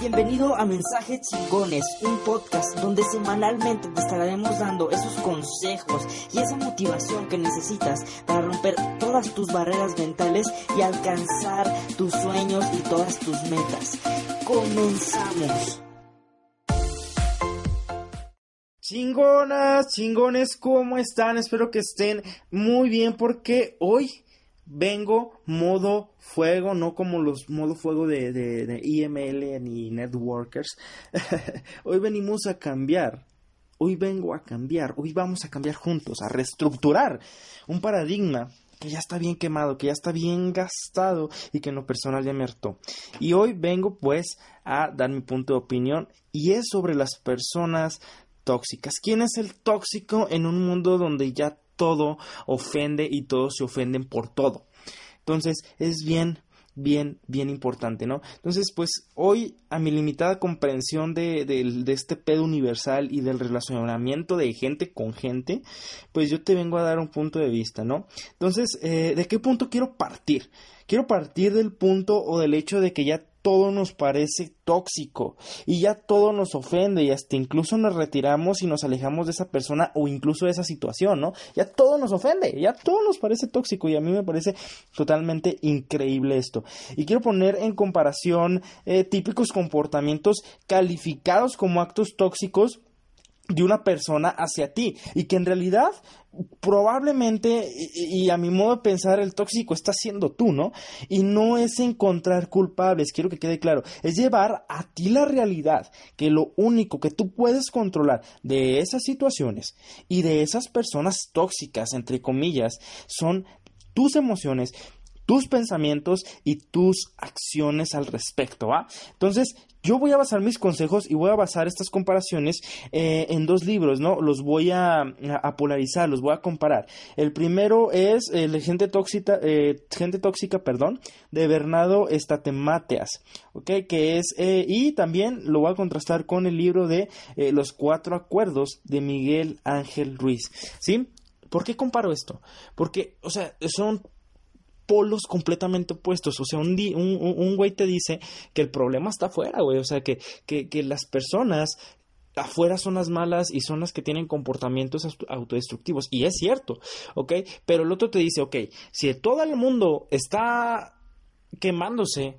Bienvenido a Mensajes Chingones, un podcast donde semanalmente te estaremos dando esos consejos y esa motivación que necesitas para romper todas tus barreras mentales y alcanzar tus sueños y todas tus metas. Comenzamos. Chingonas, chingones, ¿cómo están? Espero que estén muy bien porque hoy vengo modo fuego, no como los modo fuego de, de, de IML ni Networkers. hoy venimos a cambiar. Hoy vengo a cambiar. Hoy vamos a cambiar juntos, a reestructurar un paradigma que ya está bien quemado, que ya está bien gastado y que en lo personal ya me hartó. Y hoy vengo pues a dar mi punto de opinión y es sobre las personas tóxicas. ¿Quién es el tóxico en un mundo donde ya todo ofende y todos se ofenden por todo? Entonces es bien, bien, bien importante, ¿no? Entonces, pues hoy a mi limitada comprensión de, de, este pedo universal y del relacionamiento de gente con gente, pues yo te vengo a dar un punto de vista, ¿no? Entonces, eh, ¿de qué punto quiero partir? Quiero partir del punto o del hecho de que ya todo nos parece tóxico y ya todo nos ofende y hasta incluso nos retiramos y nos alejamos de esa persona o incluso de esa situación, ¿no? Ya todo nos ofende, ya todo nos parece tóxico y a mí me parece totalmente increíble esto. Y quiero poner en comparación eh, típicos comportamientos calificados como actos tóxicos de una persona hacia ti y que en realidad probablemente y, a mi modo de pensar el tóxico está siendo tú, ¿no? Y no es encontrar culpables, quiero que quede claro, es llevar a ti la realidad, que lo único que tú puedes controlar de esas situaciones y de esas personas tóxicas, entre comillas, son tus emociones, tus pensamientos y tus acciones al respecto, ¿va? Entonces, yo voy a basar mis consejos y voy a basar estas comparaciones eh, en dos libros, ¿no? Los voy a, polarizar, los voy a comparar. El primero es eh, Gente Tóxica, eh, Gente Tóxica, perdón, de Bernardo Estatemateas, ¿ok? Que es, y también lo voy a contrastar con el libro de Los Cuatro Acuerdos de Miguel Ángel Ruiz, ¿sí? ¿Por qué comparo esto? Porque, o sea, son polos completamente opuestos. O sea, un, un, güey te dice que el problema está afuera, güey. O sea, que, que, que las personas afuera son las malas y son las que tienen comportamientos autodestructivos. Y es cierto, ¿ok? Pero el otro te dice, ok, si todo el mundo está quemándose,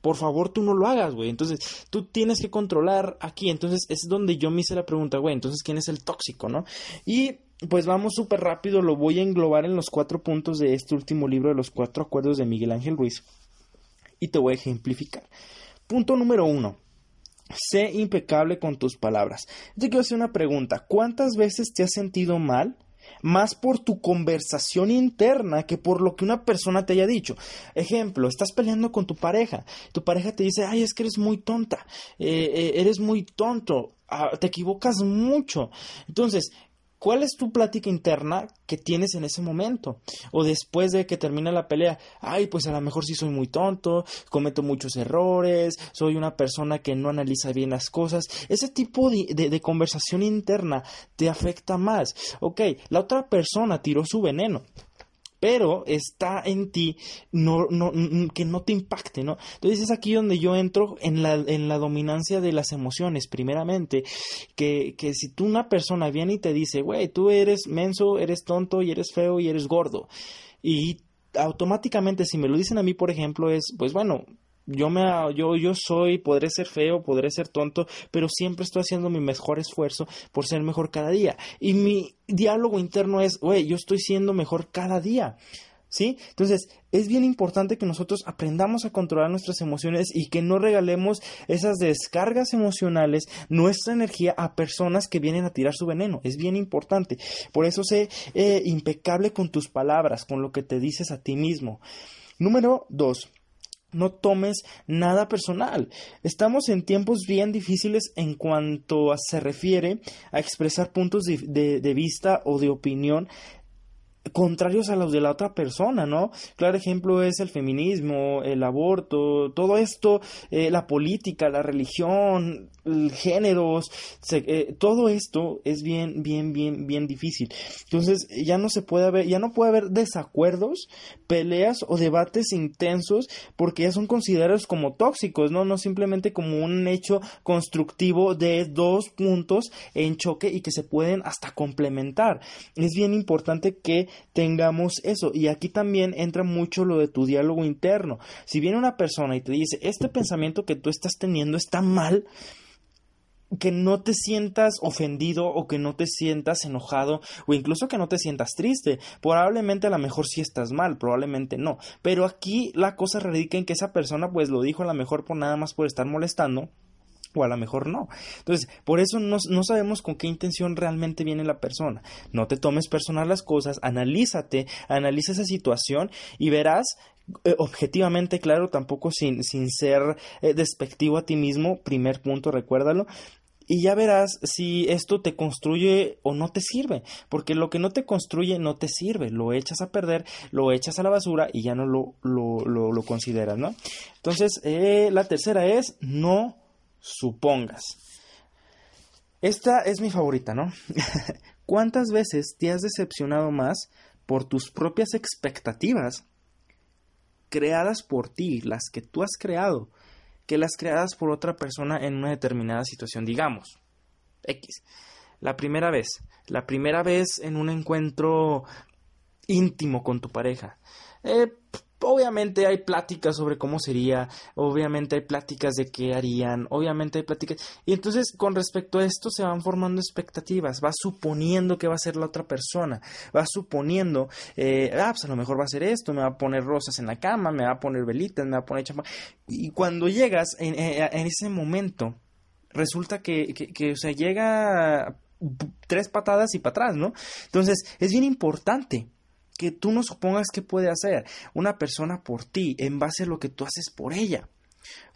por favor tú no lo hagas, güey. Entonces, tú tienes que controlar aquí. Entonces, es donde yo me hice la pregunta, güey, entonces, ¿quién es el tóxico, no? Y pues vamos súper rápido, lo voy a englobar en los cuatro puntos de este último libro de los cuatro acuerdos de Miguel Ángel Ruiz. Y te voy a ejemplificar. Punto número uno. Sé impecable con tus palabras. Yo quiero hacer una pregunta. ¿Cuántas veces te has sentido mal? más por tu conversación interna que por lo que una persona te haya dicho. Ejemplo, estás peleando con tu pareja, tu pareja te dice, ay, es que eres muy tonta, eh, eh, eres muy tonto, ah, te equivocas mucho. Entonces, ¿Cuál es tu plática interna que tienes en ese momento? O después de que termina la pelea, ay, pues a lo mejor sí soy muy tonto, cometo muchos errores, soy una persona que no analiza bien las cosas. Ese tipo de, conversación interna te afecta más. Ok, la otra persona tiró su veneno pero está en ti no, que no te impacte, ¿no? Entonces es aquí donde yo entro en la, en la dominancia de las emociones, primeramente, que, que si tú una persona viene y te dice, güey, tú eres menso, eres tonto y eres feo y eres gordo, y automáticamente si me lo dicen a mí, por ejemplo, es, pues bueno, yo me yo yo soy podré ser feo podré ser tonto pero siempre estoy haciendo mi mejor esfuerzo por ser mejor cada día y mi diálogo interno es güey yo estoy siendo mejor cada día ¿Sí? Entonces, es bien importante que nosotros aprendamos a controlar nuestras emociones y que no regalemos esas descargas emocionales, nuestra energía a personas que vienen a tirar su veneno. Es bien importante. Por eso sé eh, impecable con tus palabras, con lo que te dices a ti mismo. Número dos, no tomes nada personal. Estamos en tiempos bien difíciles en cuanto se refiere a expresar puntos de, vista o de opinión contrarios a los de la otra persona, ¿no? Claro ejemplo es el feminismo, el aborto, todo esto, eh, la política, la religión, géneros, eh, todo esto es bien, bien, bien, bien difícil. Entonces ya no se puede haber, ya no puede haber desacuerdos, peleas o debates intensos porque ya son considerados como tóxicos, ¿no? No simplemente como un hecho constructivo de dos puntos en choque y que se pueden hasta complementar. Es bien importante que tengamos eso. Y aquí también entra mucho lo de tu diálogo interno. Si viene una persona y te dice, este pensamiento que tú estás teniendo está mal, que no te sientas ofendido o que no te sientas enojado o incluso que no te sientas triste. Probablemente a lo mejor sí estás mal, probablemente no. Pero aquí la cosa radica en que esa persona pues lo dijo a lo mejor por nada más por estar molestando o a lo mejor no. Entonces, por eso no, sabemos con qué intención realmente viene la persona. No te tomes personal las cosas, analízate, analiza esa situación y verás eh, objetivamente, claro, tampoco sin, sin ser eh, despectivo a ti mismo, primer punto, recuérdalo, y ya verás si esto te construye o no te sirve, porque lo que no te construye no te sirve, lo echas a perder, lo echas a la basura y ya no lo, lo, lo, consideras, ¿no? Entonces, eh, la tercera es no supongas. Esta es mi favorita, ¿no? ¿Cuántas veces te has decepcionado más por tus propias expectativas creadas por ti, las que tú has creado, que las creadas por otra persona en una determinada situación, digamos? X. La primera vez, la primera vez en un encuentro íntimo con tu pareja. Eh, Obviamente hay pláticas sobre cómo sería, obviamente hay pláticas de qué harían, obviamente hay pláticas. Y entonces con respecto a esto se van formando expectativas, vas suponiendo que va a ser la otra persona, vas suponiendo, eh, ah, pues a lo mejor va a ser esto, me va a poner rosas en la cama, me va a poner velitas, me va a poner champán. Y cuando llegas en, ese momento, resulta que, que, que, o sea, llega tres patadas y para atrás, ¿no? Entonces es bien importante que tú no supongas que puede hacer una persona por ti en base a lo que tú haces por ella.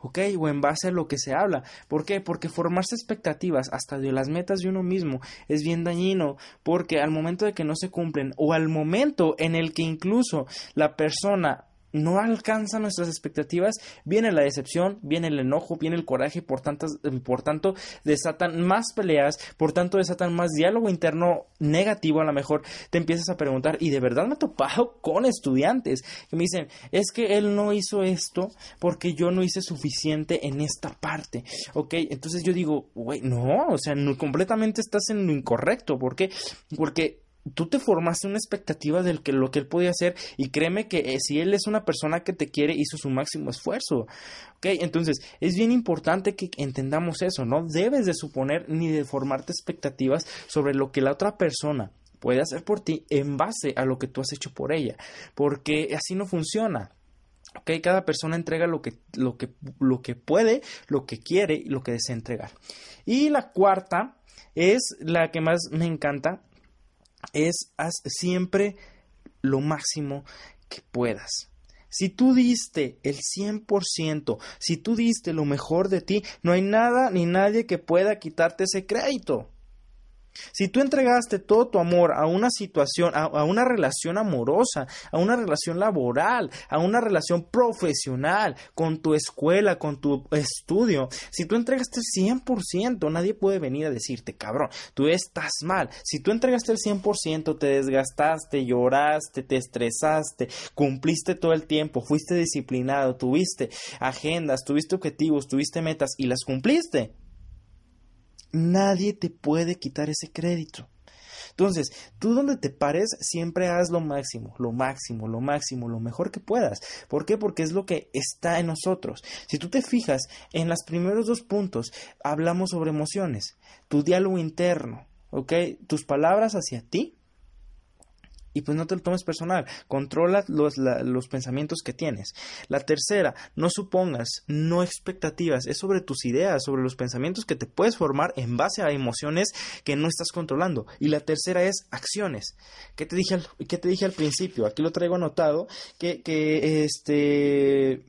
¿ok? O en base a lo que se habla. ¿Por qué? Porque formarse expectativas hasta de las metas de uno mismo es bien dañino, porque al momento de que no se cumplen o al momento en el que incluso la persona no alcanza nuestras expectativas, viene la decepción, viene el enojo, viene el coraje, por, tantas, por tanto desatan más peleas, por tanto desatan más diálogo interno negativo, a lo mejor te empiezas a preguntar, y de verdad me he topado con estudiantes que me dicen, es que él no hizo esto porque yo no hice suficiente en esta parte, ¿ok? Entonces yo digo, güey, no, o sea, completamente estás en lo incorrecto, ¿por qué? Porque tú te formaste una expectativa de lo que él podía hacer y créeme que eh, si él es una persona que te quiere hizo su máximo esfuerzo. ¿Ok? Entonces es bien importante que entendamos eso, no debes de suponer ni de formarte expectativas sobre lo que la otra persona puede hacer por ti en base a lo que tú has hecho por ella, porque así no funciona. ¿ok? Cada persona entrega lo que, lo, que, lo que puede, lo que quiere y lo que desea entregar. Y la cuarta es la que más me encanta es haz siempre lo máximo que puedas. Si tú diste el 100%, si tú diste lo mejor de ti, no hay nada ni nadie que pueda quitarte ese crédito. Si tú entregaste todo tu amor a una situación, a, una relación amorosa, a una relación laboral, a una relación profesional, con tu escuela, con tu estudio, si tú entregaste el 100%, nadie puede venir a decirte, cabrón, tú estás mal. Si tú entregaste el 100%, te desgastaste, lloraste, te estresaste, cumpliste todo el tiempo, fuiste disciplinado, tuviste agendas, tuviste objetivos, tuviste metas y las cumpliste Nadie te puede quitar ese crédito. Entonces, tú donde te pares, siempre haz lo máximo, lo máximo, lo máximo, lo mejor que puedas. ¿Por qué? Porque es lo que está en nosotros. Si tú te fijas, en los primeros dos puntos hablamos sobre emociones, tu diálogo interno, ¿ok? Tus palabras hacia ti y pues no te lo tomes personal, controla los, los, pensamientos que tienes. La tercera, no supongas, no expectativas, es sobre tus ideas, sobre los pensamientos que te puedes formar en base a emociones que no estás controlando. Y la tercera es acciones. ¿Qué te dije al, qué te dije al principio? Aquí lo traigo anotado, que, que este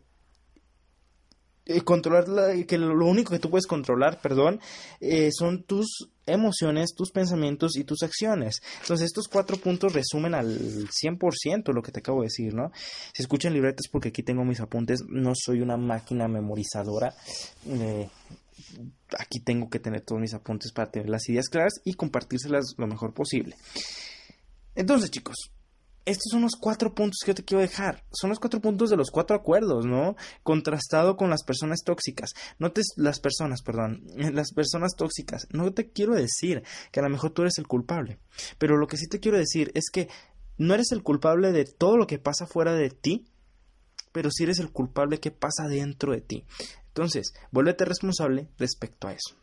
eh, controlar que lo único que tú puedes controlar, perdón, eh, son tus emociones, tus pensamientos y tus acciones. Entonces, estos cuatro puntos resumen al 100% lo que te acabo de decir, ¿no? Si escuchan libretas porque aquí tengo mis apuntes, no soy una máquina memorizadora. Aquí tengo que tener todos mis apuntes para tener las ideas claras y compartírselas lo mejor posible. Entonces, chicos, estos son los cuatro puntos que yo te quiero dejar. Son los cuatro puntos de los cuatro acuerdos, ¿no? Contrastado con las personas tóxicas. No te, las personas, perdón, las personas tóxicas. No te quiero decir que a lo mejor tú eres el culpable. Pero lo que sí te quiero decir es que no eres el culpable de todo lo que pasa fuera de ti, pero sí eres el culpable que pasa dentro de ti. Entonces, vuélvete responsable respecto a eso.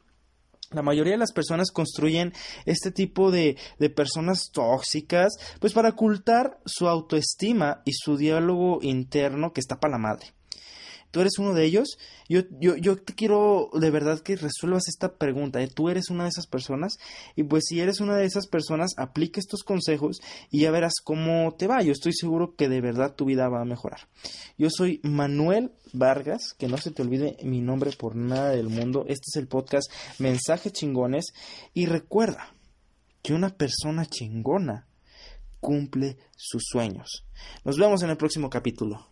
La mayoría de las personas construyen este tipo de, de, personas tóxicas, pues para ocultar su autoestima y su diálogo interno que está para la madre tú eres uno de ellos, yo, yo, yo te quiero de verdad que resuelvas esta pregunta. ¿eh? ¿Tú eres una de esas personas? Y pues si eres una de esas personas, aplica estos consejos y ya verás cómo te va. Yo estoy seguro que de verdad tu vida va a mejorar. Yo soy Manuel Vargas, que no se te olvide mi nombre por nada del mundo. Este es el podcast Mensaje Chingones. Y recuerda que una persona chingona cumple sus sueños. Nos vemos en el próximo capítulo.